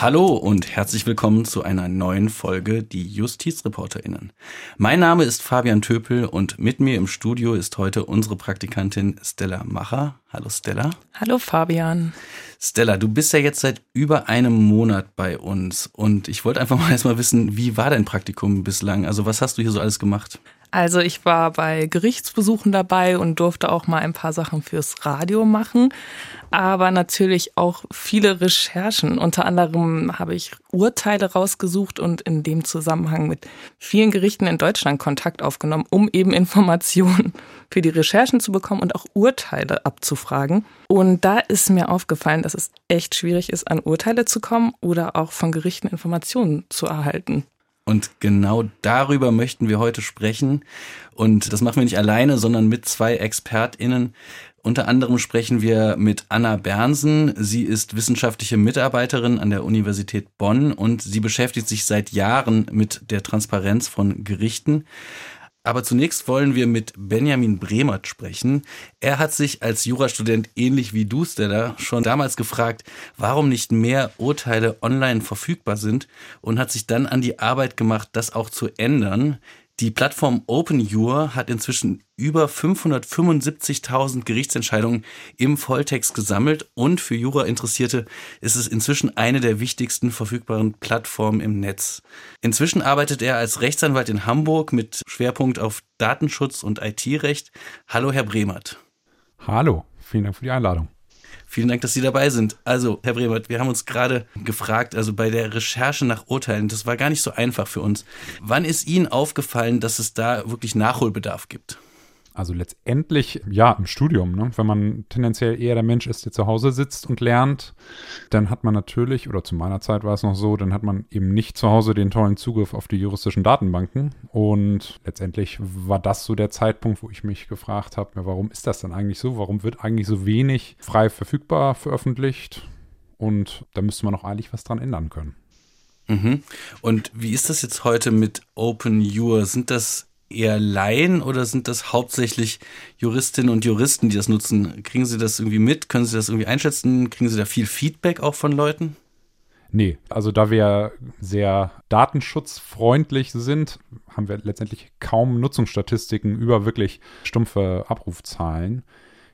Hallo und herzlich willkommen zu einer neuen Folge Die JustizreporterInnen. Mein Name ist Fabian Töpel und mit mir im Studio ist heute unsere Praktikantin Stella Macher. Hallo Stella. Hallo Fabian. Stella, du bist ja jetzt seit über einem Monat bei uns und ich wollte einfach mal erstmal wissen, wie war dein Praktikum bislang? Also was hast du hier so alles gemacht? Also ich war bei Gerichtsbesuchen dabei und durfte auch mal ein paar Sachen fürs Radio machen, aber natürlich auch viele Recherchen. Unter anderem habe ich Urteile rausgesucht und in dem Zusammenhang mit vielen Gerichten in Deutschland Kontakt aufgenommen, um eben Informationen für die Recherchen zu bekommen und auch Urteile abzufragen. Und da ist mir aufgefallen, dass es echt schwierig ist, an Urteile zu kommen oder auch von Gerichten Informationen zu erhalten. Und genau darüber möchten wir heute sprechen. Und das machen wir nicht alleine, sondern mit zwei ExpertInnen. Unter anderem sprechen wir mit Anna Bernsen. Sie ist wissenschaftliche Mitarbeiterin an der Universität Bonn und sie beschäftigt sich seit Jahren mit der Transparenz von Gerichten. Aber zunächst wollen wir mit Benjamin Bremert sprechen. Er hat sich als Jurastudent ähnlich wie du, Stella, schon damals gefragt, warum nicht mehr Urteile online verfügbar sind und hat sich dann an die Arbeit gemacht, das auch zu ändern. Die Plattform OpenJur hat inzwischen über 575.000 Gerichtsentscheidungen im Volltext gesammelt und für Jura-Interessierte ist es inzwischen eine der wichtigsten verfügbaren Plattformen im Netz. Inzwischen arbeitet er als Rechtsanwalt in Hamburg mit Schwerpunkt auf Datenschutz und IT-Recht. Hallo, Herr Bremert. Hallo, vielen Dank für die Einladung. Vielen Dank, dass Sie dabei sind. Also, Herr Bremert, wir haben uns gerade gefragt, also bei der Recherche nach Urteilen, das war gar nicht so einfach für uns. Wann ist Ihnen aufgefallen, dass es da wirklich Nachholbedarf gibt? Also letztendlich, ja, im Studium, ne? wenn man tendenziell eher der Mensch ist, der zu Hause sitzt und lernt, dann hat man natürlich, oder zu meiner Zeit war es noch so, dann hat man eben nicht zu Hause den tollen Zugriff auf die juristischen Datenbanken. Und letztendlich war das so der Zeitpunkt, wo ich mich gefragt habe, warum ist das dann eigentlich so? Warum wird eigentlich so wenig frei verfügbar veröffentlicht? Und da müsste man auch eigentlich was dran ändern können. Mhm. Und wie ist das jetzt heute mit Open Your? Sind das eher Laien oder sind das hauptsächlich Juristinnen und Juristen, die das nutzen? Kriegen Sie das irgendwie mit? Können Sie das irgendwie einschätzen? Kriegen Sie da viel Feedback auch von Leuten? Nee, also da wir sehr datenschutzfreundlich sind, haben wir letztendlich kaum Nutzungsstatistiken über wirklich stumpfe Abrufzahlen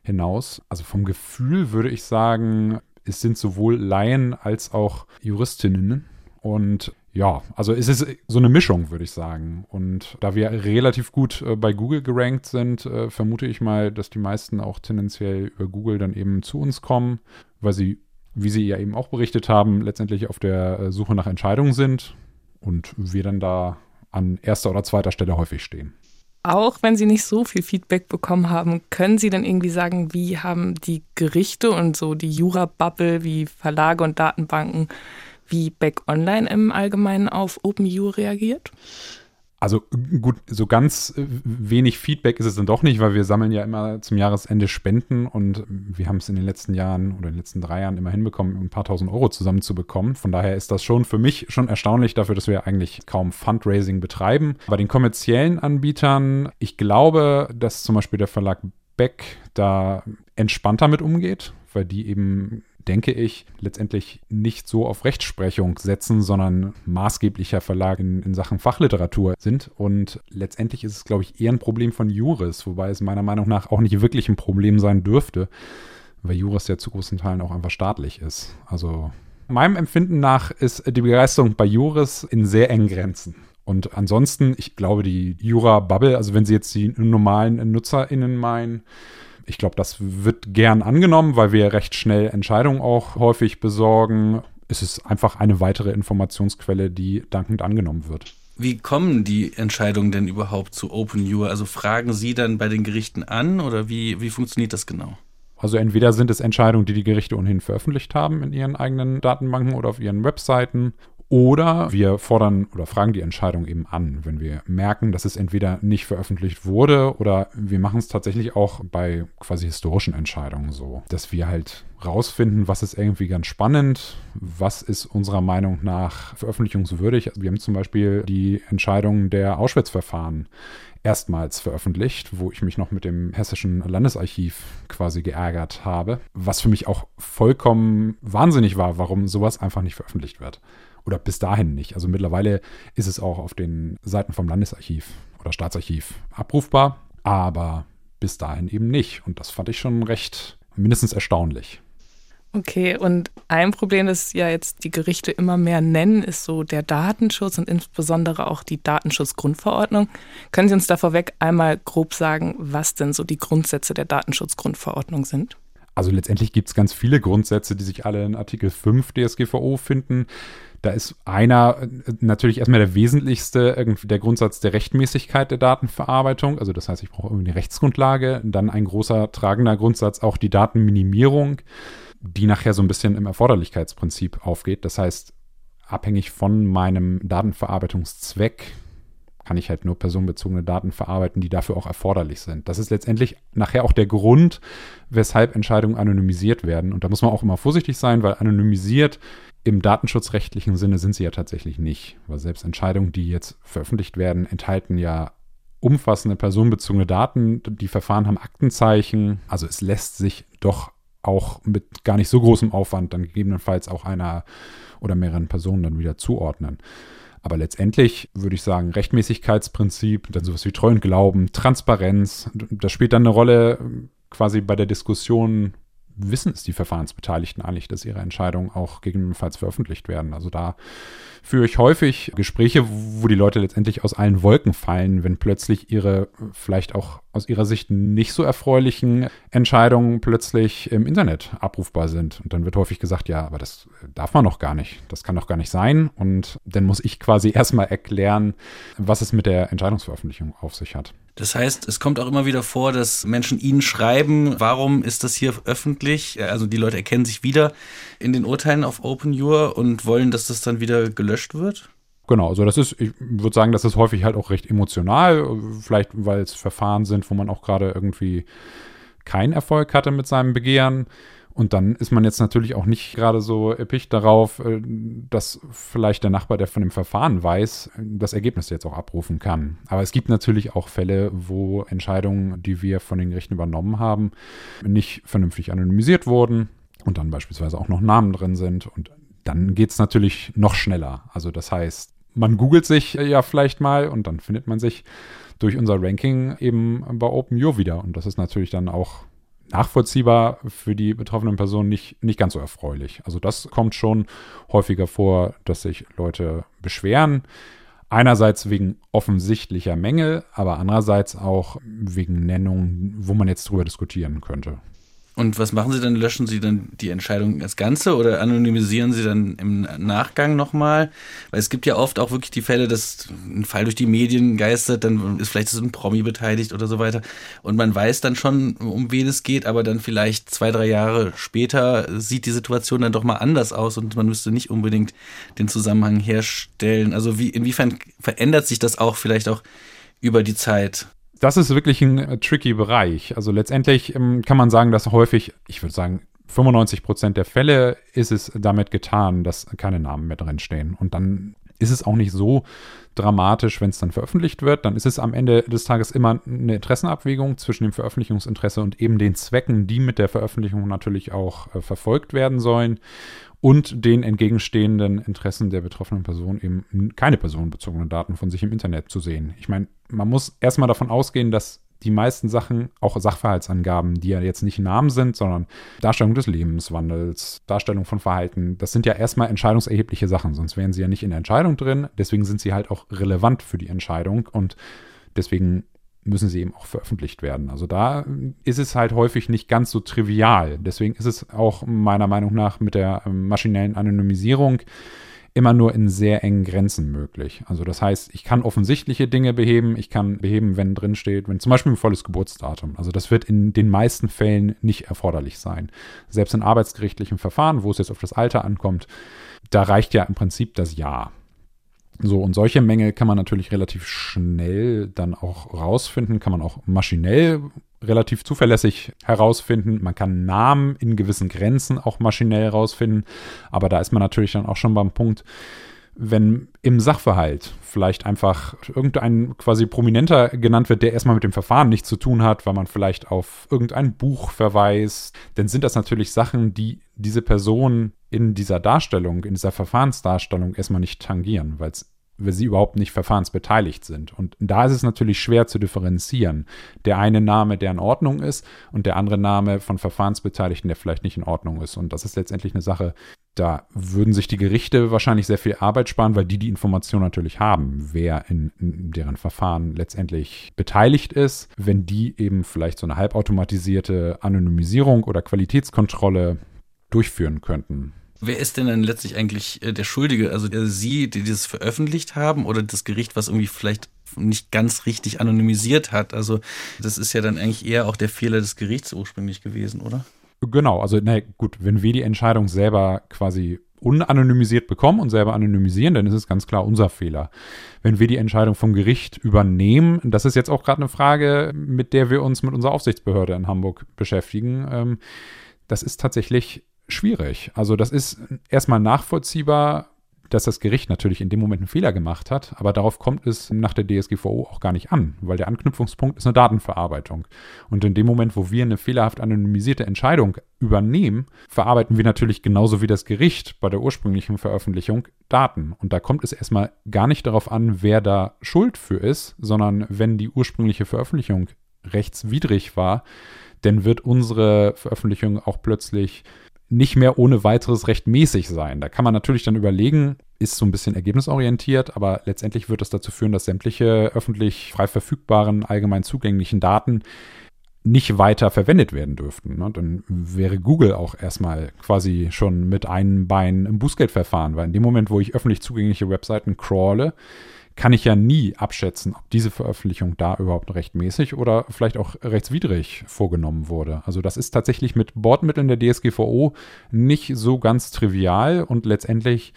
hinaus. Also vom Gefühl würde ich sagen, es sind sowohl Laien als auch Juristinnen. Und ja, also es ist so eine Mischung, würde ich sagen. Und da wir relativ gut äh, bei Google gerankt sind, äh, vermute ich mal, dass die meisten auch tendenziell über Google dann eben zu uns kommen, weil sie, wie sie ja eben auch berichtet haben, letztendlich auf der äh, Suche nach Entscheidungen sind und wir dann da an erster oder zweiter Stelle häufig stehen. Auch wenn Sie nicht so viel Feedback bekommen haben, können Sie dann irgendwie sagen, wie haben die Gerichte und so die Jura-Bubble wie Verlage und Datenbanken wie Back Online im Allgemeinen auf OpenU reagiert? Also gut, so ganz äh, wenig Feedback ist es dann doch nicht, weil wir sammeln ja immer zum Jahresende Spenden und wir haben es in den letzten Jahren oder in den letzten drei Jahren immer hinbekommen, ein paar tausend Euro zusammenzubekommen. Von daher ist das schon für mich schon erstaunlich dafür, dass wir eigentlich kaum Fundraising betreiben. Bei den kommerziellen Anbietern, ich glaube, dass zum Beispiel der Verlag Beck da entspannter mit umgeht, weil die eben denke ich, letztendlich nicht so auf Rechtsprechung setzen, sondern maßgeblicher Verlag in, in Sachen Fachliteratur sind. Und letztendlich ist es, glaube ich, eher ein Problem von Juris, wobei es meiner Meinung nach auch nicht wirklich ein Problem sein dürfte, weil Juris ja zu großen Teilen auch einfach staatlich ist. Also meinem Empfinden nach ist die Begeisterung bei Juris in sehr engen Grenzen. Und ansonsten, ich glaube, die Jura-Bubble, also wenn Sie jetzt die normalen NutzerInnen meinen, ich glaube, das wird gern angenommen, weil wir recht schnell Entscheidungen auch häufig besorgen. Es ist einfach eine weitere Informationsquelle, die dankend angenommen wird. Wie kommen die Entscheidungen denn überhaupt zu OpenU? Also fragen Sie dann bei den Gerichten an oder wie, wie funktioniert das genau? Also entweder sind es Entscheidungen, die die Gerichte ohnehin veröffentlicht haben in ihren eigenen Datenbanken oder auf ihren Webseiten Oder wir fordern oder fragen die Entscheidung eben an, wenn wir merken, dass es entweder nicht veröffentlicht wurde oder wir machen es tatsächlich auch bei quasi historischen Entscheidungen so, dass wir halt rausfinden, was ist irgendwie ganz spannend, was ist unserer Meinung nach veröffentlichungswürdig. Wir haben zum Beispiel die Entscheidung der Auschwitz-Verfahren erstmals veröffentlicht, wo ich mich noch mit dem hessischen Landesarchiv quasi geärgert habe, was für mich auch vollkommen wahnsinnig war, warum sowas einfach nicht veröffentlicht wird. Oder bis dahin nicht. Also mittlerweile ist es auch auf den Seiten vom Landesarchiv oder Staatsarchiv abrufbar, aber bis dahin eben nicht. Und das fand ich schon recht mindestens erstaunlich. Okay, und ein Problem, das ja jetzt die Gerichte immer mehr nennen, ist so der Datenschutz und insbesondere auch die Datenschutzgrundverordnung. Können Sie uns da vorweg einmal grob sagen, was denn so die Grundsätze der Datenschutzgrundverordnung sind? Also letztendlich gibt es ganz viele Grundsätze, die sich alle in Artikel 5 DSGVO finden. Da ist einer äh, natürlich erstmal der wesentlichste, der Grundsatz der Rechtmäßigkeit der Datenverarbeitung. Also das heißt, ich brauche irgendwie eine Rechtsgrundlage. Dann ein großer tragender Grundsatz auch die Datenminimierung die nachher so ein bisschen im Erforderlichkeitsprinzip aufgeht. Das heißt, abhängig von meinem Datenverarbeitungszweck kann ich halt nur personenbezogene Daten verarbeiten, die dafür auch erforderlich sind. Das ist letztendlich nachher auch der Grund, weshalb Entscheidungen anonymisiert werden. Und da muss man auch immer vorsichtig sein, weil anonymisiert im datenschutzrechtlichen Sinne sind sie ja tatsächlich nicht. Weil selbst Entscheidungen, die jetzt veröffentlicht werden, enthalten ja umfassende personenbezogene Daten. Die Verfahren haben Aktenzeichen. Also es lässt sich doch auch mit gar nicht so großem Aufwand dann gegebenenfalls auch einer oder mehreren Personen dann wieder zuordnen. Aber letztendlich würde ich sagen, Rechtmäßigkeitsprinzip, dann sowas wie Treu und Glauben, Transparenz, das spielt dann eine Rolle quasi bei der Diskussion, wissen es die Verfahrensbeteiligten eigentlich, dass ihre Entscheidungen auch gegebenenfalls veröffentlicht werden. Also da führe ich häufig Gespräche, wo die Leute letztendlich aus allen Wolken fallen, wenn plötzlich ihre vielleicht auch aus ihrer Sicht nicht so erfreulichen Entscheidungen plötzlich im Internet abrufbar sind. Und dann wird häufig gesagt, ja, aber das darf man doch gar nicht. Das kann doch gar nicht sein. Und dann muss ich quasi erstmal erklären, was es mit der Entscheidungsveröffentlichung auf sich hat. Das heißt, es kommt auch immer wieder vor, dass Menschen Ihnen schreiben, warum ist das hier öffentlich? Also die Leute erkennen sich wieder in den Urteilen auf OpenJur und wollen, dass das dann wieder gelöscht wird? Genau, also das ist, ich würde sagen, das ist häufig halt auch recht emotional, vielleicht weil es Verfahren sind, wo man auch gerade irgendwie keinen Erfolg hatte mit seinem Begehren. Und dann ist man jetzt natürlich auch nicht gerade so erpicht darauf, äh, dass vielleicht der Nachbar, der von dem Verfahren weiß, das Ergebnis jetzt auch abrufen kann. Aber es gibt natürlich auch Fälle, wo Entscheidungen, die wir von den Gerichten übernommen haben, nicht vernünftig anonymisiert wurden und dann beispielsweise auch noch Namen drin sind. Und dann geht es natürlich noch schneller. Also das heißt, man googelt sich ja vielleicht mal und dann findet man sich durch unser Ranking eben bei OpenYo wieder. Und das ist natürlich dann auch nachvollziehbar für die betroffenen Personen nicht, nicht ganz so erfreulich. Also das kommt schon häufiger vor, dass sich Leute beschweren. Einerseits wegen offensichtlicher Mängel, aber andererseits auch wegen Nennungen, wo man jetzt drüber diskutieren könnte. Und was machen Sie dann? Löschen Sie dann die Entscheidung als Ganze oder anonymisieren Sie dann im Nachgang nochmal? Weil es gibt ja oft auch wirklich die Fälle, dass ein Fall durch die Medien geistert, dann ist vielleicht so ein Promi beteiligt oder so weiter. Und man weiß dann schon, um wen es geht, aber dann vielleicht zwei, drei Jahre später sieht die Situation dann doch mal anders aus und man müsste nicht unbedingt den Zusammenhang herstellen. Also wie, inwiefern verändert sich das auch vielleicht auch über die Zeit? Das ist wirklich ein äh, tricky Bereich. Also letztendlich ähm, kann man sagen, dass häufig, ich würde sagen, 95 Prozent der Fälle ist es damit getan, dass keine Namen mehr drin stehen. Und dann ist es auch nicht so dramatisch, wenn es dann veröffentlicht wird. Dann ist es am Ende des Tages immer eine Interessenabwägung zwischen dem Veröffentlichungsinteresse und eben den Zwecken, die mit der Veröffentlichung natürlich auch äh, verfolgt werden sollen und den entgegenstehenden Interessen der betroffenen Person eben keine personenbezogenen Daten von sich im Internet zu sehen. Ich meine, man muss erstmal davon ausgehen, dass die meisten Sachen, auch Sachverhaltsangaben, die ja jetzt nicht Namen sind, sondern Darstellung des Lebenswandels, Darstellung von Verhalten, das sind ja erstmal entscheidungserhebliche Sachen, sonst wären sie ja nicht in der Entscheidung drin. Deswegen sind sie halt auch relevant für die Entscheidung und deswegen müssen sie eben auch veröffentlicht werden. Also da ist es halt häufig nicht ganz so trivial. Deswegen ist es auch meiner Meinung nach mit der ähm, maschinellen Anonymisierung immer nur in sehr engen Grenzen möglich. Also das heißt, ich kann offensichtliche Dinge beheben, ich kann beheben, wenn drin steht, wenn zum Beispiel ein volles Geburtsdatum. Also das wird in den meisten Fällen nicht erforderlich sein. Selbst in arbeitsgerichtlichen Verfahren, wo es jetzt auf das Alter ankommt, da reicht ja im Prinzip das Ja. So, und solche Mängel kann man natürlich relativ schnell dann auch rausfinden, kann man auch maschinell relativ zuverlässig herausfinden. Man kann Namen in gewissen Grenzen auch maschinell herausfinden, aber da ist man natürlich dann auch schon beim Punkt, wenn im Sachverhalt vielleicht einfach irgendein quasi Prominenter genannt wird, der erstmal mit dem Verfahren nichts zu tun hat, weil man vielleicht auf irgendein Buch verweist, dann sind das natürlich Sachen, die diese Person in dieser Darstellung, in dieser Verfahrensdarstellung erstmal nicht tangieren, weil sie überhaupt nicht verfahrensbeteiligt sind. Und da ist es natürlich schwer zu differenzieren. Der eine Name, der in Ordnung ist, und der andere Name von Verfahrensbeteiligten, der vielleicht nicht in Ordnung ist. Und das ist letztendlich eine Sache, da würden sich die Gerichte wahrscheinlich sehr viel Arbeit sparen, weil die die Information natürlich haben, wer in deren Verfahren letztendlich beteiligt ist. Wenn die eben vielleicht so eine halbautomatisierte Anonymisierung oder Qualitätskontrolle durchführen könnten. Wer ist denn dann letztlich eigentlich äh, der Schuldige? Also äh, Sie, die dieses veröffentlicht haben oder das Gericht, was irgendwie vielleicht nicht ganz richtig anonymisiert hat? Also das ist ja dann eigentlich eher auch der Fehler des Gerichts ursprünglich gewesen, oder? Genau, also na gut, wenn wir die Entscheidung selber quasi unanonymisiert bekommen und selber anonymisieren, dann ist es ganz klar unser Fehler. Wenn wir die Entscheidung vom Gericht übernehmen, das ist jetzt auch gerade eine Frage, mit der wir uns mit unserer Aufsichtsbehörde in Hamburg beschäftigen. Ähm, das ist tatsächlich schwierig. Also das ist erstmal nachvollziehbar, dass das Gericht natürlich in dem Moment einen Fehler gemacht hat, aber darauf kommt es nach der DSGVO auch gar nicht an, weil der Anknüpfungspunkt ist eine Datenverarbeitung. Und in dem Moment, wo wir eine fehlerhaft anonymisierte Entscheidung übernehmen, verarbeiten wir natürlich genauso wie das Gericht bei der ursprünglichen Veröffentlichung Daten. Und da kommt es erstmal gar nicht darauf an, wer da schuld für ist, sondern wenn die ursprüngliche Veröffentlichung rechtswidrig war, dann wird unsere Veröffentlichung auch plötzlich nicht mehr ohne weiteres rechtmäßig sein. Da kann man natürlich dann überlegen, ist so ein bisschen ergebnisorientiert, aber letztendlich wird es dazu führen, dass sämtliche öffentlich frei verfügbaren, allgemein zugänglichen Daten nicht weiter verwendet werden dürften. Ne? Dann wäre Google auch erstmal quasi schon mit einem Bein im Bußgeldverfahren, weil in dem Moment, wo ich öffentlich zugängliche Webseiten crawle, kann ich ja nie abschätzen, ob diese Veröffentlichung da überhaupt rechtmäßig oder vielleicht auch rechtswidrig vorgenommen wurde. Also das ist tatsächlich mit Bordmitteln der DSGVO nicht so ganz trivial und letztendlich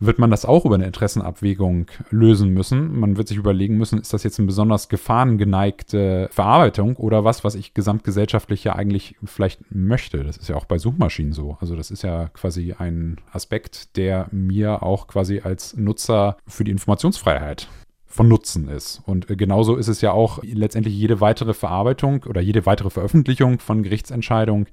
wird man das auch über eine Interessenabwägung lösen müssen. Man wird sich überlegen müssen, ist das jetzt eine besonders gefahrengeneigte Verarbeitung oder was, was ich gesamtgesellschaftlich ja eigentlich vielleicht möchte. Das ist ja auch bei Suchmaschinen so. Also das ist ja quasi ein Aspekt, der mir auch quasi als Nutzer für die Informationsfreiheit von Nutzen ist. Und genauso ist es ja auch letztendlich jede weitere Verarbeitung oder jede weitere Veröffentlichung von Gerichtsentscheidungen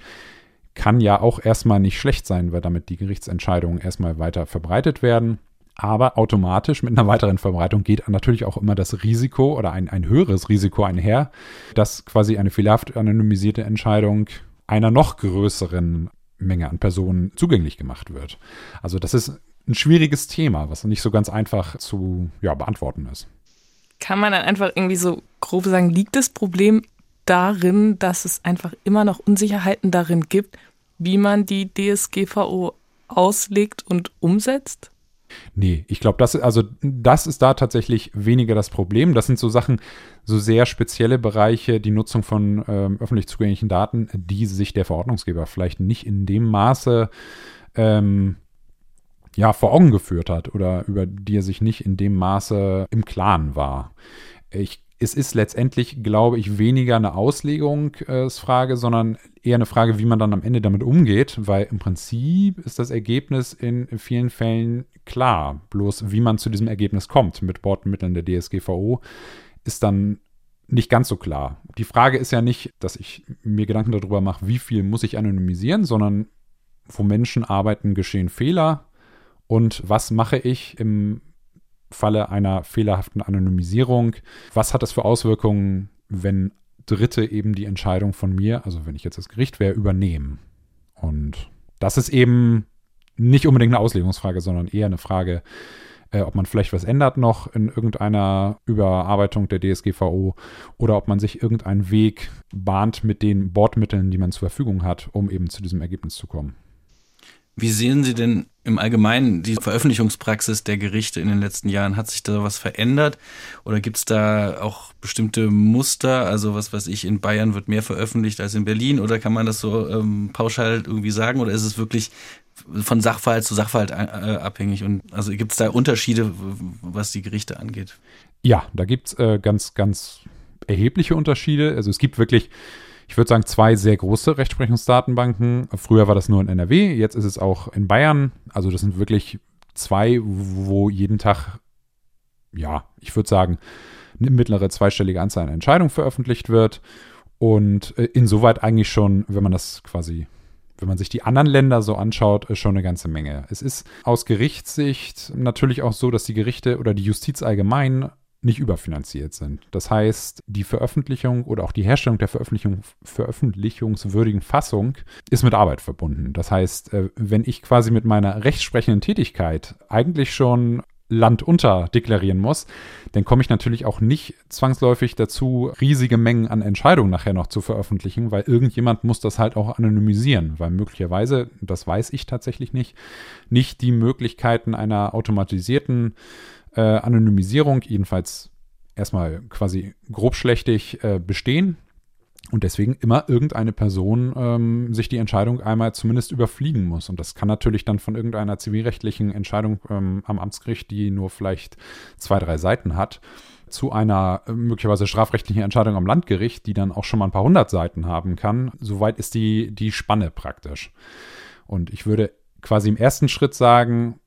kann ja auch erstmal nicht schlecht sein, weil damit die Gerichtsentscheidungen erstmal weiter verbreitet werden. Aber automatisch mit einer weiteren Verbreitung geht natürlich auch immer das Risiko oder ein, ein höheres Risiko einher, dass quasi eine fehlerhaft anonymisierte Entscheidung einer noch größeren Menge an Personen zugänglich gemacht wird. Also das ist ein schwieriges Thema, was nicht so ganz einfach zu ja, beantworten ist. Kann man dann einfach irgendwie so grob sagen, liegt das Problem darin, dass es einfach immer noch Unsicherheiten darin gibt, wie man die DSGVO auslegt und umsetzt? Nee, ich glaube, das, also, das ist da tatsächlich weniger das Problem. Das sind so Sachen, so sehr spezielle Bereiche, die Nutzung von ähm, öffentlich zugänglichen Daten, die sich der Verordnungsgeber vielleicht nicht in dem Maße ähm, ja, vor Augen geführt hat oder über die er sich nicht in dem Maße im Klaren war. Ich es ist letztendlich, glaube ich, weniger eine Auslegungsfrage, sondern eher eine Frage, wie man dann am Ende damit umgeht, weil im Prinzip ist das Ergebnis in vielen Fällen klar. Bloß wie man zu diesem Ergebnis kommt mit Bordmitteln der DSGVO, ist dann nicht ganz so klar. Die Frage ist ja nicht, dass ich mir Gedanken darüber mache, wie viel muss ich anonymisieren, sondern wo Menschen arbeiten, geschehen Fehler. Und was mache ich im Falle einer fehlerhaften Anonymisierung. Was hat das für Auswirkungen, wenn Dritte eben die Entscheidung von mir, also wenn ich jetzt das Gericht wäre, übernehmen? Und das ist eben nicht unbedingt eine Auslegungsfrage, sondern eher eine Frage, äh, ob man vielleicht was ändert noch in irgendeiner Überarbeitung der DSGVO oder ob man sich irgendeinen Weg bahnt mit den Bordmitteln, die man zur Verfügung hat, um eben zu diesem Ergebnis zu kommen. Wie sehen Sie denn im Allgemeinen die Veröffentlichungspraxis der Gerichte in den letzten Jahren? Hat sich da was verändert? Oder gibt es da auch bestimmte Muster? Also was weiß ich, in Bayern wird mehr veröffentlicht als in Berlin? Oder kann man das so ähm, pauschal irgendwie sagen? Oder ist es wirklich von Sachverhalt zu Sachverhalt äh, abhängig. Und also gibt es da Unterschiede, was die Gerichte angeht? Ja, da gibt es äh, ganz, ganz erhebliche Unterschiede. Also es gibt wirklich, ich würde sagen, zwei sehr große Rechtsprechungsdatenbanken. Früher war das nur in NRW, jetzt ist es auch in Bayern. Also das sind wirklich zwei, wo jeden Tag, ja, ich würde sagen, eine mittlere zweistellige Anzahl an Entscheidungen veröffentlicht wird. Und äh, insoweit eigentlich schon, wenn man das quasi wenn man sich die anderen Länder so anschaut, schon eine ganze Menge. Es ist aus Gerichtssicht natürlich auch so, dass die Gerichte oder die Justiz allgemein nicht überfinanziert sind. Das heißt, die Veröffentlichung oder auch die Herstellung der Veröffentlichung, veröffentlichungswürdigen Fassung ist mit Arbeit verbunden. Das heißt, äh, wenn ich quasi mit meiner rechtsprechenden Tätigkeit eigentlich schon Land unter deklarieren muss, dann komme ich natürlich auch nicht zwangsläufig dazu, riesige Mengen an Entscheidungen nachher noch zu veröffentlichen, weil irgendjemand muss das halt auch anonymisieren, weil möglicherweise, das weiß ich tatsächlich nicht, nicht die Möglichkeiten einer automatisierten äh, Anonymisierung, jedenfalls erstmal quasi grobschlächtig äh, bestehen und deswegen immer irgendeine Person ähm, sich die Entscheidung einmal zumindest überfliegen muss. Und das kann natürlich dann von irgendeiner zivilrechtlichen Entscheidung ähm, am Amtsgericht, die nur vielleicht zwei, drei Seiten hat, zu einer äh, möglicherweise strafrechtlichen Entscheidung am Landgericht, die dann auch schon mal ein paar hundert Seiten haben kann. Soweit ist die, die Spanne praktisch. Und ich würde quasi im ersten Schritt sagen,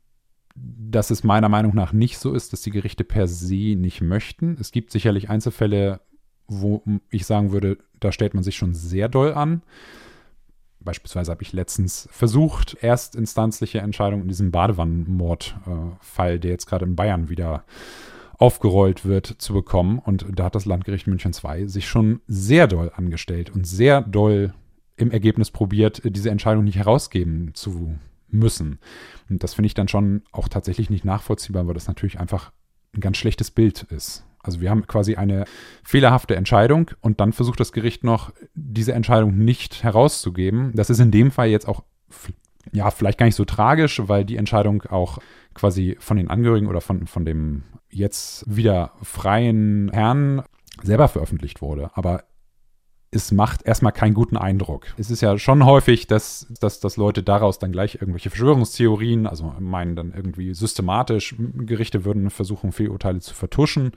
dass es meiner Meinung nach nicht so ist, dass die Gerichte per se nicht möchten. Es gibt sicherlich Einzelfälle, wo ich sagen würde, da stellt man sich schon sehr doll an. Beispielsweise habe ich letztens versucht, erstinstanzliche Entscheidungen in diesem Badewannenmordfall, der jetzt gerade in Bayern wieder aufgerollt wird, zu bekommen. Und da hat das Landgericht München II sich schon sehr doll angestellt und sehr doll im Ergebnis probiert, diese Entscheidung nicht herausgeben zu müssen. Und das finde ich dann schon auch tatsächlich nicht nachvollziehbar, weil das natürlich einfach ein ganz schlechtes Bild ist. Also wir haben quasi eine fehlerhafte Entscheidung und dann versucht das Gericht noch, diese Entscheidung nicht herauszugeben. Das ist in dem Fall jetzt auch, ja, vielleicht gar nicht so tragisch, weil die Entscheidung auch quasi von den Angehörigen oder von, von dem jetzt wieder freien Herrn selber veröffentlicht wurde. Aber es macht erstmal keinen guten Eindruck. Es ist ja schon häufig, dass, dass, dass Leute daraus dann gleich irgendwelche Verschwörungstheorien, also meinen dann irgendwie systematisch, Gerichte würden versuchen, Fehlurteile zu vertuschen.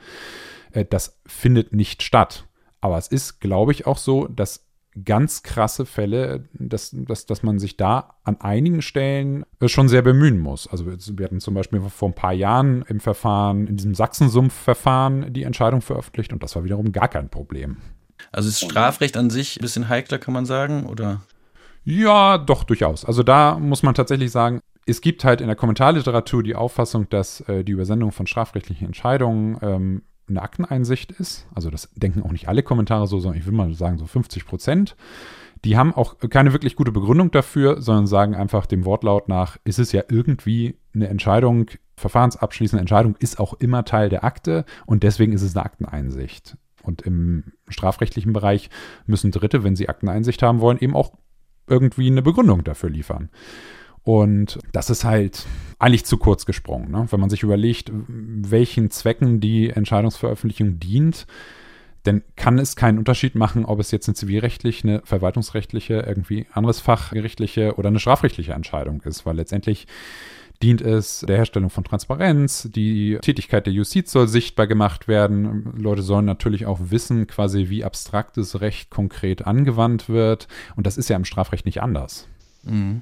Äh, das findet nicht statt. Aber es ist, glaube ich, auch so, dass ganz krasse Fälle, dass, dass, dass man sich da an einigen Stellen äh, schon sehr bemühen muss. Also wir hatten zum Beispiel vor ein paar Jahren im Verfahren, in diesem Sachsensumpf-Verfahren die Entscheidung veröffentlicht und das war wiederum gar kein Problem. Also ist Strafrecht an sich ein bisschen heikler, kann man sagen, oder? Ja, doch, durchaus. Also da muss man tatsächlich sagen, es gibt halt in der Kommentarliteratur die Auffassung, dass äh, die Übersendung von strafrechtlichen Entscheidungen ähm, eine Akteneinsicht ist. Also das denken auch nicht alle Kommentare so, sondern ich will mal sagen so 50 Prozent. Die haben auch keine wirklich gute Begründung dafür, sondern sagen einfach dem Wortlaut nach, ist es ja irgendwie eine Entscheidung, verfahrensabschließende Entscheidung ist auch immer Teil der Akte und deswegen ist es eine Akteneinsicht. Und im strafrechtlichen Bereich müssen Dritte, wenn sie Akteneinsicht haben wollen, eben auch irgendwie eine Begründung dafür liefern. Und das ist halt eigentlich zu kurz gesprungen. Ne? Wenn man sich überlegt, welchen Zwecken die Entscheidungsveröffentlichung dient, dann kann es keinen Unterschied machen, ob es jetzt eine zivilrechtliche, eine verwaltungsrechtliche, irgendwie anderes fachgerichtliche oder eine strafrechtliche Entscheidung ist, weil letztendlich dient es der Herstellung von Transparenz. Die Tätigkeit der Justiz soll sichtbar gemacht werden. Leute sollen natürlich auch wissen, quasi wie abstraktes Recht konkret angewandt wird. Und das ist ja im Strafrecht nicht anders. Mhm.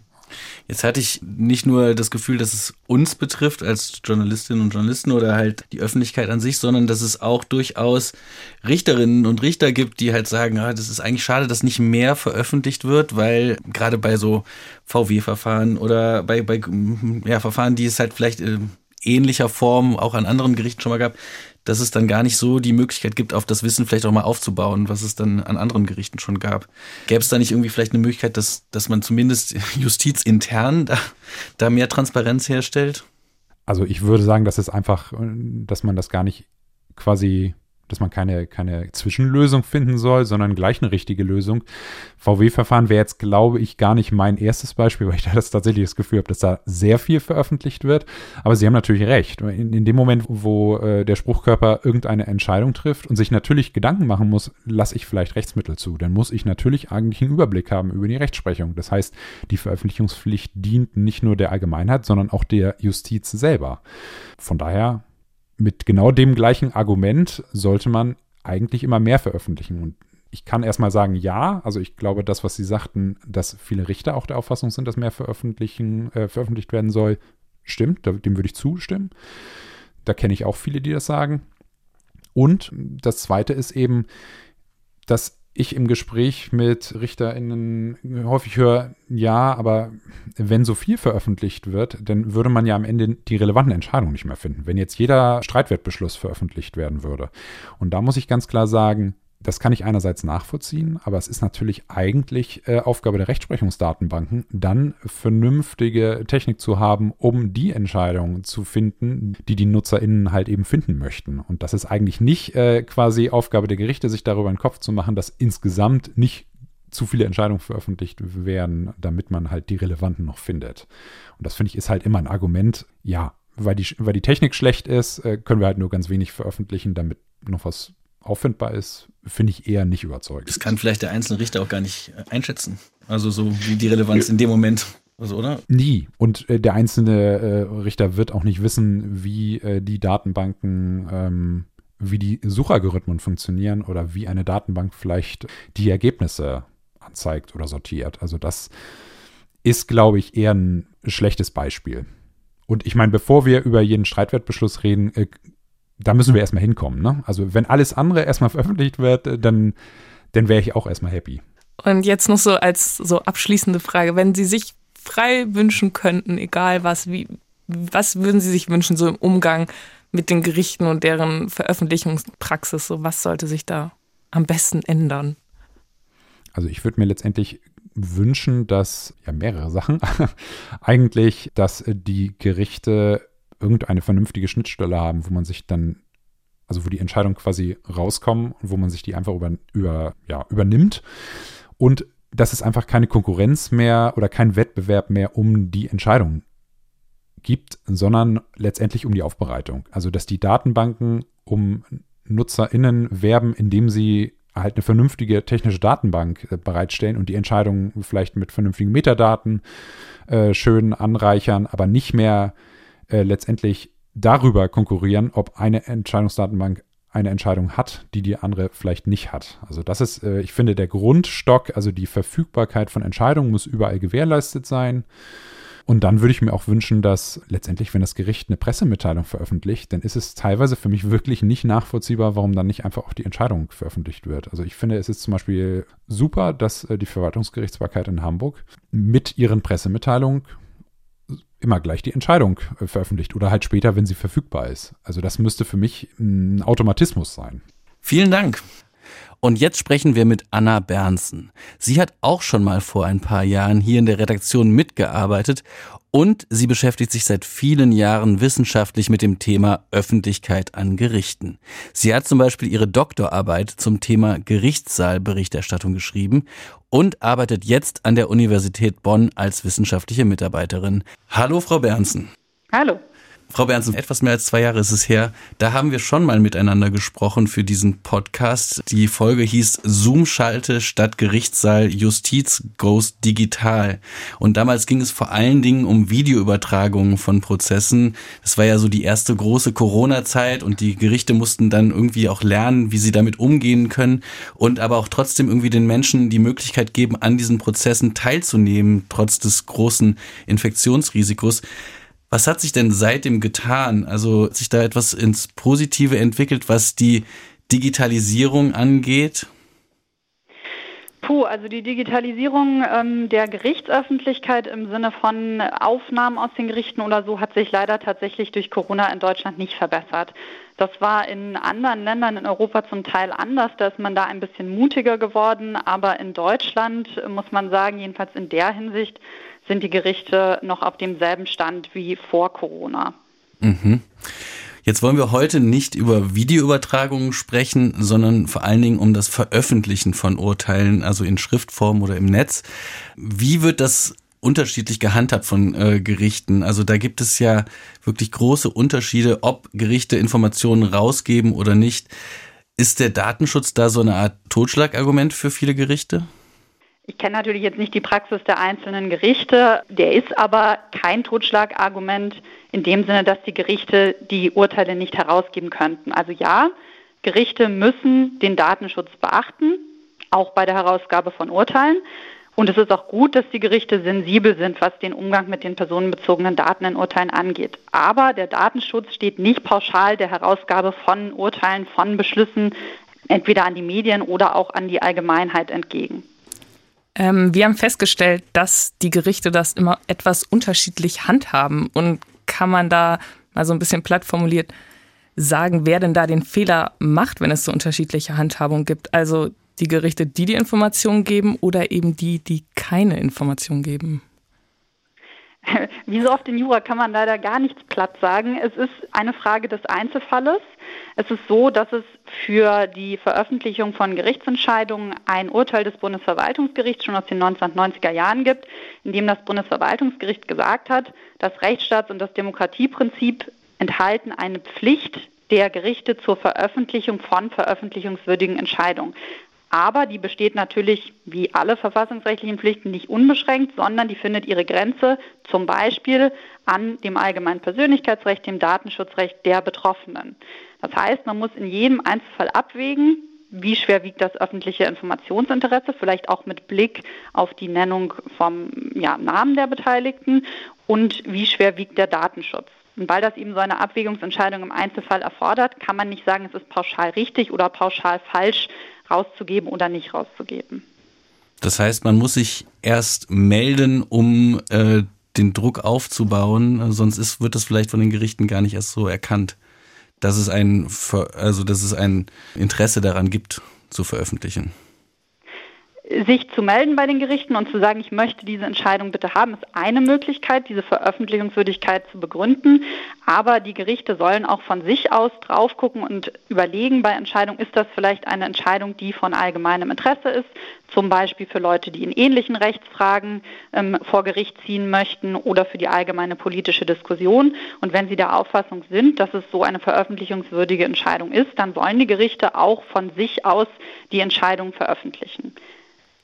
Jetzt hatte ich nicht nur das Gefühl, dass es uns betrifft als Journalistinnen und Journalisten oder halt die Öffentlichkeit an sich, sondern dass es auch durchaus Richterinnen und Richter gibt, die halt sagen, ah, das ist eigentlich schade, dass nicht mehr veröffentlicht wird, weil gerade bei so VW-Verfahren oder bei, bei ja, Verfahren, die es halt vielleicht äh, ähnlicher Form auch an anderen Gerichten schon mal gab, dass es dann gar nicht so die Möglichkeit gibt, auf das Wissen vielleicht auch mal aufzubauen, was es dann an anderen Gerichten schon gab. Gäbe es da nicht irgendwie vielleicht eine Möglichkeit, dass, dass man zumindest justizintern da, da mehr Transparenz herstellt? Also ich würde sagen, dass es einfach, dass man das gar nicht quasi dass man keine, keine Zwischenlösung finden soll, sondern gleich eine richtige Lösung. VW-Verfahren wäre jetzt, glaube ich, gar nicht mein erstes Beispiel, weil ich da das tatsächlich das Gefühl habe, dass da sehr viel veröffentlicht wird. Aber Sie haben natürlich recht. In, in dem Moment, wo äh, der Spruchkörper irgendeine Entscheidung trifft und sich natürlich Gedanken machen muss, lasse ich vielleicht Rechtsmittel zu, dann muss ich natürlich eigentlich einen Überblick haben über die Rechtsprechung. Das heißt, die Veröffentlichungspflicht dient nicht nur der Allgemeinheit, sondern auch der Justiz selber. Von daher, mit genau dem gleichen Argument sollte man eigentlich immer mehr veröffentlichen. Und ich kann erstmal sagen, ja. Also ich glaube, das, was Sie sagten, dass viele Richter auch der Auffassung sind, dass mehr veröffentlichen, äh, veröffentlicht werden soll, stimmt. Dem würde ich zustimmen. Da kenne ich auch viele, die das sagen. Und das Zweite ist eben, dass ich im Gespräch mit RichterInnen häufig höre, ja, aber wenn so viel veröffentlicht wird, dann würde man ja am Ende die relevanten Entscheidungen nicht mehr finden, wenn jetzt jeder Streitwertbeschluss veröffentlicht werden würde. Und da muss ich ganz klar sagen, das kann ich einerseits nachvollziehen, aber es ist natürlich eigentlich äh, Aufgabe der Rechtsprechungsdatenbanken, dann vernünftige Technik zu haben, um die Entscheidungen zu finden, die die NutzerInnen halt eben finden möchten. Und das ist eigentlich nicht äh, quasi Aufgabe der Gerichte, sich darüber einen Kopf zu machen, dass insgesamt nicht zu viele Entscheidungen veröffentlicht werden, damit man halt die relevanten noch findet. Und das finde ich ist halt immer ein Argument, ja, weil die, weil die Technik schlecht ist, äh, können wir halt nur ganz wenig veröffentlichen, damit noch was auffindbar ist, finde ich eher nicht überzeugend. Das kann vielleicht der einzelne Richter auch gar nicht äh, einschätzen. Also so wie die Relevanz in dem Moment. Also, oder? Nie. Und äh, der einzelne äh, Richter wird auch nicht wissen, wie äh, die Datenbanken, ähm, wie die Suchalgorithmen funktionieren oder wie eine Datenbank vielleicht die Ergebnisse anzeigt oder sortiert. Also das ist, glaube ich, eher ein schlechtes Beispiel. Und ich meine, bevor wir über jeden Streitwertbeschluss reden, äh, da müssen wir erstmal hinkommen. Ne? Also wenn alles andere erstmal veröffentlicht wird, dann, dann wäre ich auch erstmal happy. Und jetzt noch so als so abschließende Frage, wenn Sie sich frei wünschen könnten, egal was, wie, was würden Sie sich wünschen, so im Umgang mit den Gerichten und deren Veröffentlichungspraxis? So was sollte sich da am besten ändern? Also ich würde mir letztendlich wünschen, dass ja mehrere Sachen eigentlich, dass die Gerichte irgendeine vernünftige Schnittstelle haben, wo man sich dann, also wo die Entscheidungen quasi rauskommen und wo man sich die einfach über, über, ja, übernimmt. Und dass es einfach keine Konkurrenz mehr oder kein Wettbewerb mehr um die Entscheidungen gibt, sondern letztendlich um die Aufbereitung. Also dass die Datenbanken um NutzerInnen werben, indem sie halt eine vernünftige technische Datenbank äh, bereitstellen und die Entscheidungen vielleicht mit vernünftigen Metadaten äh, schön anreichern, aber nicht mehr äh, letztendlich darüber konkurrieren, ob eine Entscheidungsdatenbank eine Entscheidung hat, die die andere vielleicht nicht hat. Also das ist, äh, ich finde, der Grundstock, also die Verfügbarkeit von Entscheidungen muss überall gewährleistet sein. Und dann würde ich mir auch wünschen, dass letztendlich, wenn das Gericht eine Pressemitteilung veröffentlicht, dann ist es teilweise für mich wirklich nicht nachvollziehbar, warum dann nicht einfach auch die Entscheidung veröffentlicht wird. Also ich finde, es ist zum Beispiel super, dass äh, die Verwaltungsgerichtsbarkeit in Hamburg mit ihren Pressemitteilungen immer gleich die Entscheidung äh, veröffentlicht oder halt später, wenn sie verfügbar ist. Also das müsste für mich ein Automatismus sein. Vielen Dank. Und jetzt sprechen wir mit Anna Bernsen. Sie hat auch schon mal vor ein paar Jahren hier in der Redaktion mitgearbeitet und sie beschäftigt sich seit vielen Jahren wissenschaftlich mit dem Thema Öffentlichkeit an Gerichten. Sie hat zum Beispiel ihre Doktorarbeit zum Thema Gerichtssaalberichterstattung geschrieben und arbeitet jetzt an der Universität Bonn als wissenschaftliche Mitarbeiterin. Hallo, Frau Bernsen. Hallo. Frau Bernsen, etwas mehr als zwei Jahre ist es her. Da haben wir schon mal miteinander gesprochen für diesen Podcast. Die Folge hieß Zoom-Schalte statt Gerichtssaal Justiz goes digital. Und damals ging es vor allen Dingen um Videoübertragungen von Prozessen. Das war ja so die erste große Corona-Zeit und die Gerichte mussten dann irgendwie auch lernen, wie sie damit umgehen können und aber auch trotzdem irgendwie den Menschen die Möglichkeit geben, an diesen Prozessen teilzunehmen, trotz des großen Infektionsrisikos. Was hat sich denn seitdem getan? Also hat sich da etwas ins Positive entwickelt, was die Digitalisierung angeht? Puh, also die Digitalisierung ähm, der Gerichtsöffentlichkeit im Sinne von Aufnahmen aus den Gerichten oder so hat sich leider tatsächlich durch Corona in Deutschland nicht verbessert. Das war in anderen Ländern in Europa zum Teil anders, da ist man da ein bisschen mutiger geworden, aber in Deutschland muss man sagen, jedenfalls in der Hinsicht, sind die Gerichte noch auf demselben Stand wie vor Corona. Mhm. Jetzt wollen wir heute nicht über Videoübertragungen sprechen, sondern vor allen Dingen um das Veröffentlichen von Urteilen, also in Schriftform oder im Netz. Wie wird das unterschiedlich gehandhabt von äh, Gerichten? Also da gibt es ja wirklich große Unterschiede, ob Gerichte Informationen rausgeben oder nicht. Ist der Datenschutz da so eine Art Totschlagargument für viele Gerichte? Ich kenne natürlich jetzt nicht die Praxis der einzelnen Gerichte. Der ist aber kein Totschlagargument in dem Sinne, dass die Gerichte die Urteile nicht herausgeben könnten. Also ja, Gerichte müssen den Datenschutz beachten, auch bei der Herausgabe von Urteilen. Und es ist auch gut, dass die Gerichte sensibel sind, was den Umgang mit den personenbezogenen Daten in Urteilen angeht. Aber der Datenschutz steht nicht pauschal der Herausgabe von Urteilen, von Beschlüssen entweder an die Medien oder auch an die Allgemeinheit entgegen. Ähm, wir haben festgestellt, dass die Gerichte das immer etwas unterschiedlich handhaben. Und kann man da mal so ein bisschen platt formuliert sagen, wer denn da den Fehler macht, wenn es so unterschiedliche Handhabungen gibt? Also die Gerichte, die die Informationen geben oder eben die, die keine Informationen geben? Wie so oft in Jura kann man leider gar nichts platt sagen. Es ist eine Frage des Einzelfalles. Es ist so, dass es für die Veröffentlichung von Gerichtsentscheidungen ein Urteil des Bundesverwaltungsgerichts schon aus den 1990er Jahren gibt, in dem das Bundesverwaltungsgericht gesagt hat, das Rechtsstaats- und das Demokratieprinzip enthalten eine Pflicht der Gerichte zur Veröffentlichung von veröffentlichungswürdigen Entscheidungen. Aber die besteht natürlich wie alle verfassungsrechtlichen Pflichten nicht unbeschränkt, sondern die findet ihre Grenze zum Beispiel an dem allgemeinen Persönlichkeitsrecht, dem Datenschutzrecht der Betroffenen. Das heißt, man muss in jedem Einzelfall abwägen, wie schwer wiegt das öffentliche Informationsinteresse, vielleicht auch mit Blick auf die Nennung vom ja, Namen der Beteiligten und wie schwer wiegt der Datenschutz. Und weil das eben so eine Abwägungsentscheidung im Einzelfall erfordert, kann man nicht sagen, es ist pauschal richtig oder pauschal falsch, rauszugeben oder nicht rauszugeben. Das heißt, man muss sich erst melden, um äh, den Druck aufzubauen, sonst ist, wird das vielleicht von den Gerichten gar nicht erst so erkannt, dass es ein, also dass es ein Interesse daran gibt, zu veröffentlichen sich zu melden bei den Gerichten und zu sagen, ich möchte diese Entscheidung bitte haben, ist eine Möglichkeit, diese Veröffentlichungswürdigkeit zu begründen. Aber die Gerichte sollen auch von sich aus drauf gucken und überlegen bei Entscheidungen, ist das vielleicht eine Entscheidung, die von allgemeinem Interesse ist, zum Beispiel für Leute, die in ähnlichen Rechtsfragen ähm, vor Gericht ziehen möchten oder für die allgemeine politische Diskussion. Und wenn sie der Auffassung sind, dass es so eine veröffentlichungswürdige Entscheidung ist, dann sollen die Gerichte auch von sich aus die Entscheidung veröffentlichen.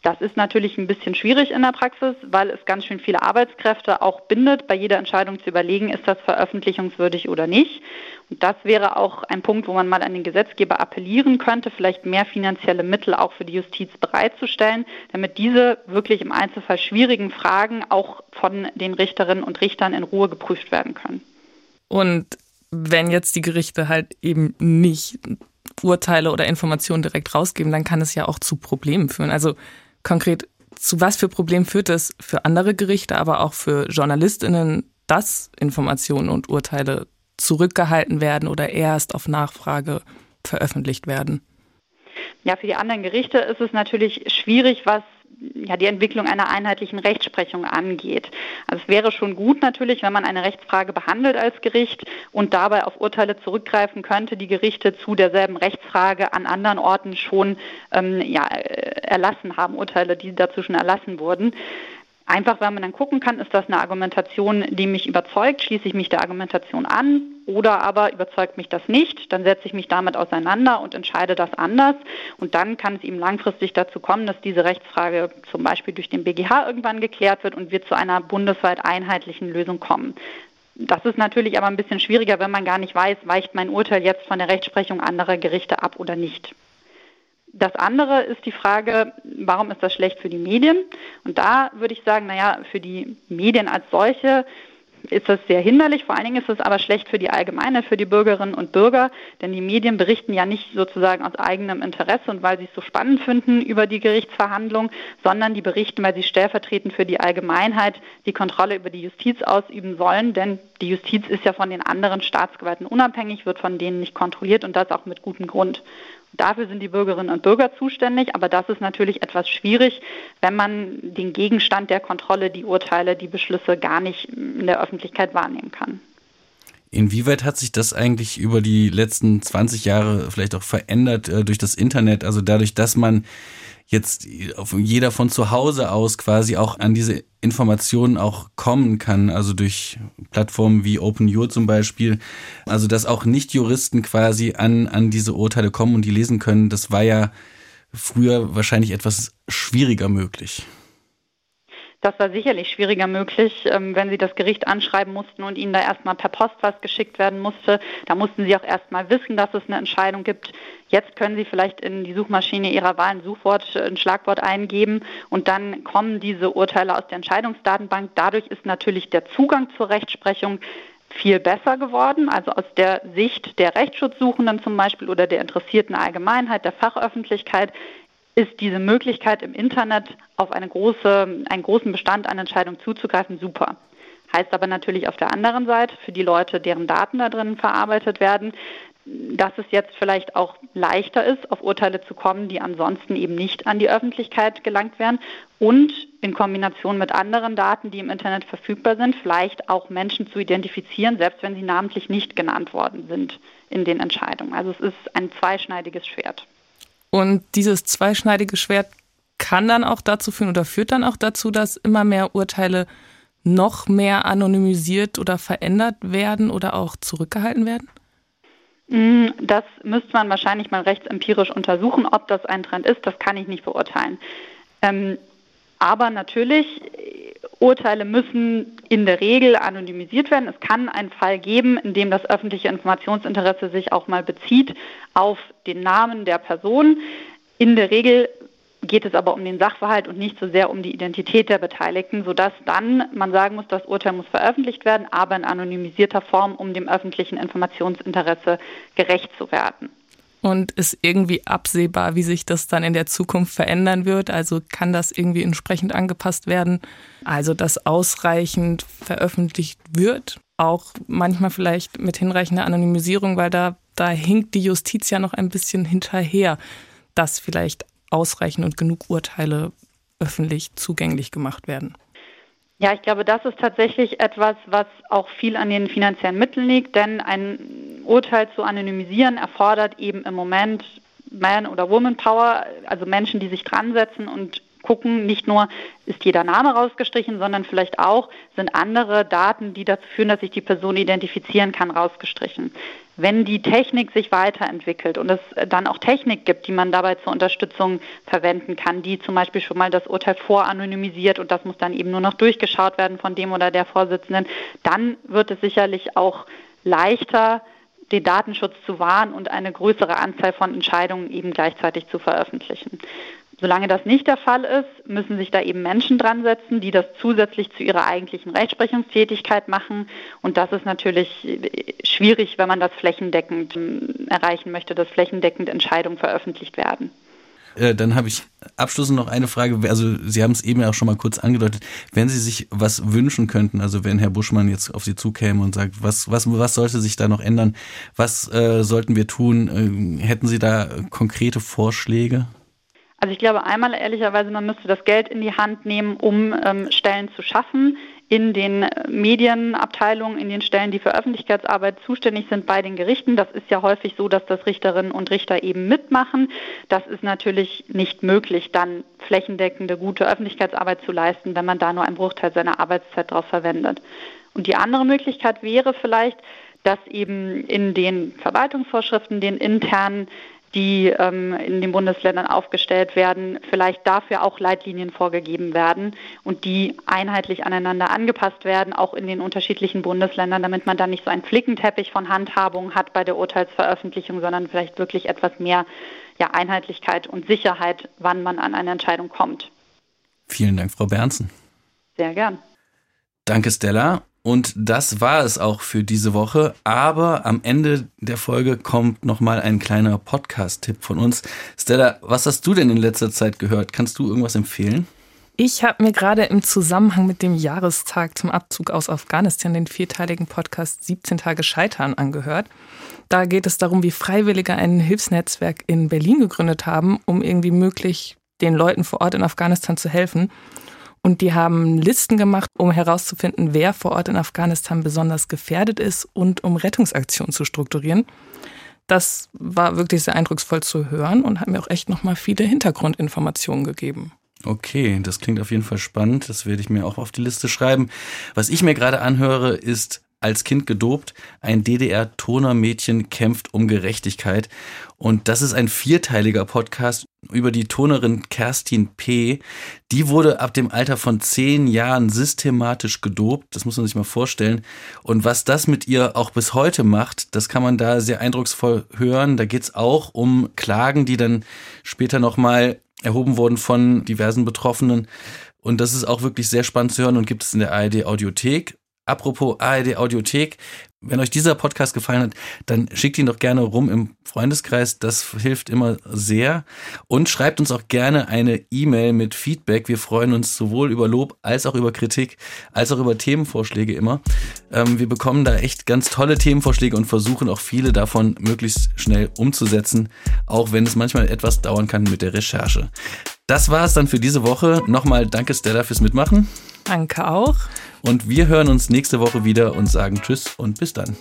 Das ist natürlich ein bisschen schwierig in der Praxis, weil es ganz schön viele Arbeitskräfte auch bindet, bei jeder Entscheidung zu überlegen, ist das veröffentlichungswürdig oder nicht. Und das wäre auch ein Punkt, wo man mal an den Gesetzgeber appellieren könnte, vielleicht mehr finanzielle Mittel auch für die Justiz bereitzustellen, damit diese wirklich im Einzelfall schwierigen Fragen auch von den Richterinnen und Richtern in Ruhe geprüft werden können. Und wenn jetzt die Gerichte halt eben nicht Urteile oder Informationen direkt rausgeben, dann kann es ja auch zu Problemen führen. Also konkret, zu was für Problemen führt es für andere Gerichte, aber auch für JournalistInnen, dass Informationen und Urteile zurückgehalten werden oder erst auf Nachfrage veröffentlicht werden? Ja, für die anderen Gerichte ist es natürlich schwierig, was ja, die Entwicklung einer einheitlichen Rechtsprechung angeht. Also es wäre schon gut natürlich, wenn man eine Rechtsfrage behandelt als Gericht und dabei auf Urteile zurückgreifen könnte, die Gerichte zu derselben Rechtsfrage an anderen Orten schon ähm, ja, äh, erlassen haben, Urteile, die dazu schon erlassen wurden. Einfach, weil man dann gucken kann, ist das eine Argumentation, die mich überzeugt, schließe ich mich der Argumentation an oder aber überzeugt mich das nicht, dann setze ich mich damit auseinander und entscheide das anders und dann kann es eben langfristig dazu kommen, dass diese Rechtsfrage zum Beispiel durch den BGH irgendwann geklärt wird und wir zu einer bundesweit einheitlichen Lösung kommen. Das ist natürlich aber ein bisschen schwieriger, wenn man gar nicht weiß, weicht mein Urteil jetzt von der Rechtsprechung anderer Gerichte ab oder nicht. Das andere ist die Frage, warum ist das schlecht für die Medien? Und da würde ich sagen, naja, für die Medien als solche ist das sehr hinderlich. Vor allen Dingen ist es aber schlecht für die Allgemeine, für die Bürgerinnen und Bürger, denn die Medien berichten ja nicht sozusagen aus eigenem Interesse und weil sie es so spannend finden über die Gerichtsverhandlung, sondern die berichten, weil sie stellvertretend für die Allgemeinheit die Kontrolle über die Justiz ausüben sollen, denn die Justiz ist ja von den anderen Staatsgewalten unabhängig, wird von denen nicht kontrolliert und das auch mit gutem Grund. Dafür sind die Bürgerinnen und Bürger zuständig, aber das ist natürlich etwas schwierig, wenn man den Gegenstand der Kontrolle, die Urteile, die Beschlüsse gar nicht in der Öffentlichkeit wahrnehmen kann. Inwieweit hat sich das eigentlich über die letzten 20 Jahre vielleicht auch verändert äh, durch das Internet? Also dadurch, dass man jetzt jeder von zu Hause aus quasi auch an diese Informationen auch kommen kann, also durch Plattformen wie OpenU zum Beispiel, also dass auch Nicht-Juristen quasi an, an diese Urteile kommen und die lesen können, das war ja früher wahrscheinlich etwas schwieriger möglich. Das war sicherlich schwieriger möglich, ähm, wenn Sie das Gericht anschreiben mussten und Ihnen da erstmal per Post was geschickt werden musste. Da mussten Sie auch erstmal wissen, dass es eine Entscheidung gibt. Jetzt können Sie vielleicht in die Suchmaschine Ihrer Wahl ein Suchwort, ein Schlagwort eingeben und dann kommen diese Urteile aus der Entscheidungsdatenbank. Dadurch ist natürlich der Zugang zur Rechtsprechung viel besser geworden. Also aus der Sicht der Rechtsschutzsuchenden zum Beispiel oder der interessierten Allgemeinheit, der Fachöffentlichkeit ist diese Möglichkeit im Internet auf eine große, einen großen Bestand an Entscheidungen zuzugreifen super. Heißt aber natürlich auf der anderen Seite für die Leute, deren Daten da drin verarbeitet werden, dass es jetzt vielleicht auch leichter ist, auf Urteile zu kommen, die ansonsten eben nicht an die Öffentlichkeit gelangt werden und in Kombination mit anderen Daten, die im Internet verfügbar sind, vielleicht auch Menschen zu identifizieren, selbst wenn sie namentlich nicht genannt worden sind in den Entscheidungen. Also es ist ein zweischneidiges Schwert. Und dieses zweischneidige Schwert kann dann auch dazu führen oder führt dann auch dazu, dass immer mehr Urteile noch mehr anonymisiert oder verändert werden oder auch zurückgehalten werden? Mm, das müsste man wahrscheinlich mal rechtsempirisch untersuchen, ob das ein Trend ist. Das kann ich nicht beurteilen. Ähm, aber natürlich, Urteile müssen in der Regel anonymisiert werden. Es kann einen Fall geben, in dem das öffentliche Informationsinteresse sich auch mal bezieht auf den Namen der Person. In der Regel geht es aber um den Sachverhalt und nicht so sehr um die Identität der Beteiligten, sodass dann man sagen muss, das Urteil muss veröffentlicht werden, aber in anonymisierter Form, um dem öffentlichen Informationsinteresse gerecht zu werden. Und ist irgendwie absehbar, wie sich das dann in der Zukunft verändern wird? Also kann das irgendwie entsprechend angepasst werden? Also, dass ausreichend veröffentlicht wird, auch manchmal vielleicht mit hinreichender Anonymisierung, weil da, da hinkt die Justiz ja noch ein bisschen hinterher, dass vielleicht ausreichend und genug Urteile öffentlich zugänglich gemacht werden. Ja, ich glaube, das ist tatsächlich etwas, was auch viel an den finanziellen Mitteln liegt, denn ein Urteil zu anonymisieren erfordert eben im Moment Man- oder Woman-Power, also Menschen, die sich dran setzen und gucken, nicht nur ist jeder Name rausgestrichen, sondern vielleicht auch sind andere Daten, die dazu führen, dass sich die Person identifizieren kann, rausgestrichen. Wenn die Technik sich weiterentwickelt und es dann auch Technik gibt, die man dabei zur Unterstützung verwenden kann, die zum Beispiel schon mal das Urteil voranonymisiert und das muss dann eben nur noch durchgeschaut werden von dem oder der Vorsitzenden, dann wird es sicherlich auch leichter, den Datenschutz zu wahren und eine größere Anzahl von Entscheidungen eben gleichzeitig zu veröffentlichen. Solange das nicht der Fall ist, müssen sich da eben Menschen dran setzen, die das zusätzlich zu ihrer eigentlichen Rechtsprechungstätigkeit machen. Und das ist natürlich schwierig, wenn man das flächendeckend ähm, erreichen möchte, dass flächendeckend Entscheidungen veröffentlicht werden. Äh, dann habe ich abschließend noch eine Frage. Also Sie haben es eben ja auch schon mal kurz angedeutet. Wenn Sie sich was wünschen könnten, also wenn Herr Buschmann jetzt auf Sie zukäme und sagt, was, was, was sollte sich da noch ändern? Was äh, sollten wir tun? Äh, hätten Sie da konkrete Vorschläge? Also ich glaube einmal ehrlicherweise, man müsste das Geld in die Hand nehmen, um ähm, Stellen zu schaffen in den Medienabteilungen, in den Stellen, die für Öffentlichkeitsarbeit zuständig sind bei den Gerichten. Das ist ja häufig so, dass das Richterinnen und Richter eben mitmachen. Das ist natürlich nicht möglich, dann flächendeckende, gute Öffentlichkeitsarbeit zu leisten, wenn man da nur einen Bruchteil seiner Arbeitszeit drauf verwendet. Und die andere Möglichkeit wäre vielleicht, dass eben in den Verwaltungsvorschriften, den internen die ähm, in den Bundesländern aufgestellt werden, vielleicht dafür auch Leitlinien vorgegeben werden und die einheitlich aneinander angepasst werden, auch in den unterschiedlichen Bundesländern, damit man dann nicht so einen Flickenteppich von Handhabung hat bei der Urteilsveröffentlichung, sondern vielleicht wirklich etwas mehr ja, Einheitlichkeit und Sicherheit, wann man an eine Entscheidung kommt. Vielen Dank, Frau Bernsen. Sehr gern. Danke, Stella. Und das war es auch für diese Woche. Aber am Ende der Folge kommt nochmal ein kleiner Podcast-Tipp von uns. Stella, was hast du denn in letzter Zeit gehört? Kannst du irgendwas empfehlen? Ich habe mir gerade im Zusammenhang mit dem Jahrestag zum Abzug aus Afghanistan den vierteiligen Podcast 17 Tage Scheitern angehört. Da geht es darum, wie Freiwillige ein Hilfsnetzwerk in Berlin gegründet haben, um irgendwie möglich den Leuten vor Ort in Afghanistan zu helfen. Und die haben Listen gemacht, um herauszufinden, wer vor Ort in Afghanistan besonders gefährdet ist und um Rettungsaktionen zu strukturieren. Das war wirklich sehr eindrucksvoll zu hören und hat mir auch echt nochmal viele Hintergrundinformationen gegeben. Okay, das klingt auf jeden Fall spannend. Das werde ich mir auch auf die Liste schreiben. Was ich mir gerade anhöre, ist als Kind gedopt. Ein DDR-Tonermädchen kämpft um Gerechtigkeit. Und das ist ein vierteiliger Podcast über die Tonerin Kerstin P. Die wurde ab dem Alter von zehn Jahren systematisch gedopt. Das muss man sich mal vorstellen. Und was das mit ihr auch bis heute macht, das kann man da sehr eindrucksvoll hören. Da geht's auch um Klagen, die dann später nochmal erhoben wurden von diversen Betroffenen. Und das ist auch wirklich sehr spannend zu hören und gibt es in der ARD Audiothek. Apropos ARD Audiothek, wenn euch dieser Podcast gefallen hat, dann schickt ihn doch gerne rum im Freundeskreis. Das hilft immer sehr. Und schreibt uns auch gerne eine E-Mail mit Feedback. Wir freuen uns sowohl über Lob als auch über Kritik, als auch über Themenvorschläge immer. Ähm, wir bekommen da echt ganz tolle Themenvorschläge und versuchen auch viele davon möglichst schnell umzusetzen, auch wenn es manchmal etwas dauern kann mit der Recherche. Das war es dann für diese Woche. Nochmal danke Stella fürs Mitmachen. Danke auch. Und wir hören uns nächste Woche wieder und sagen Tschüss und bis dann.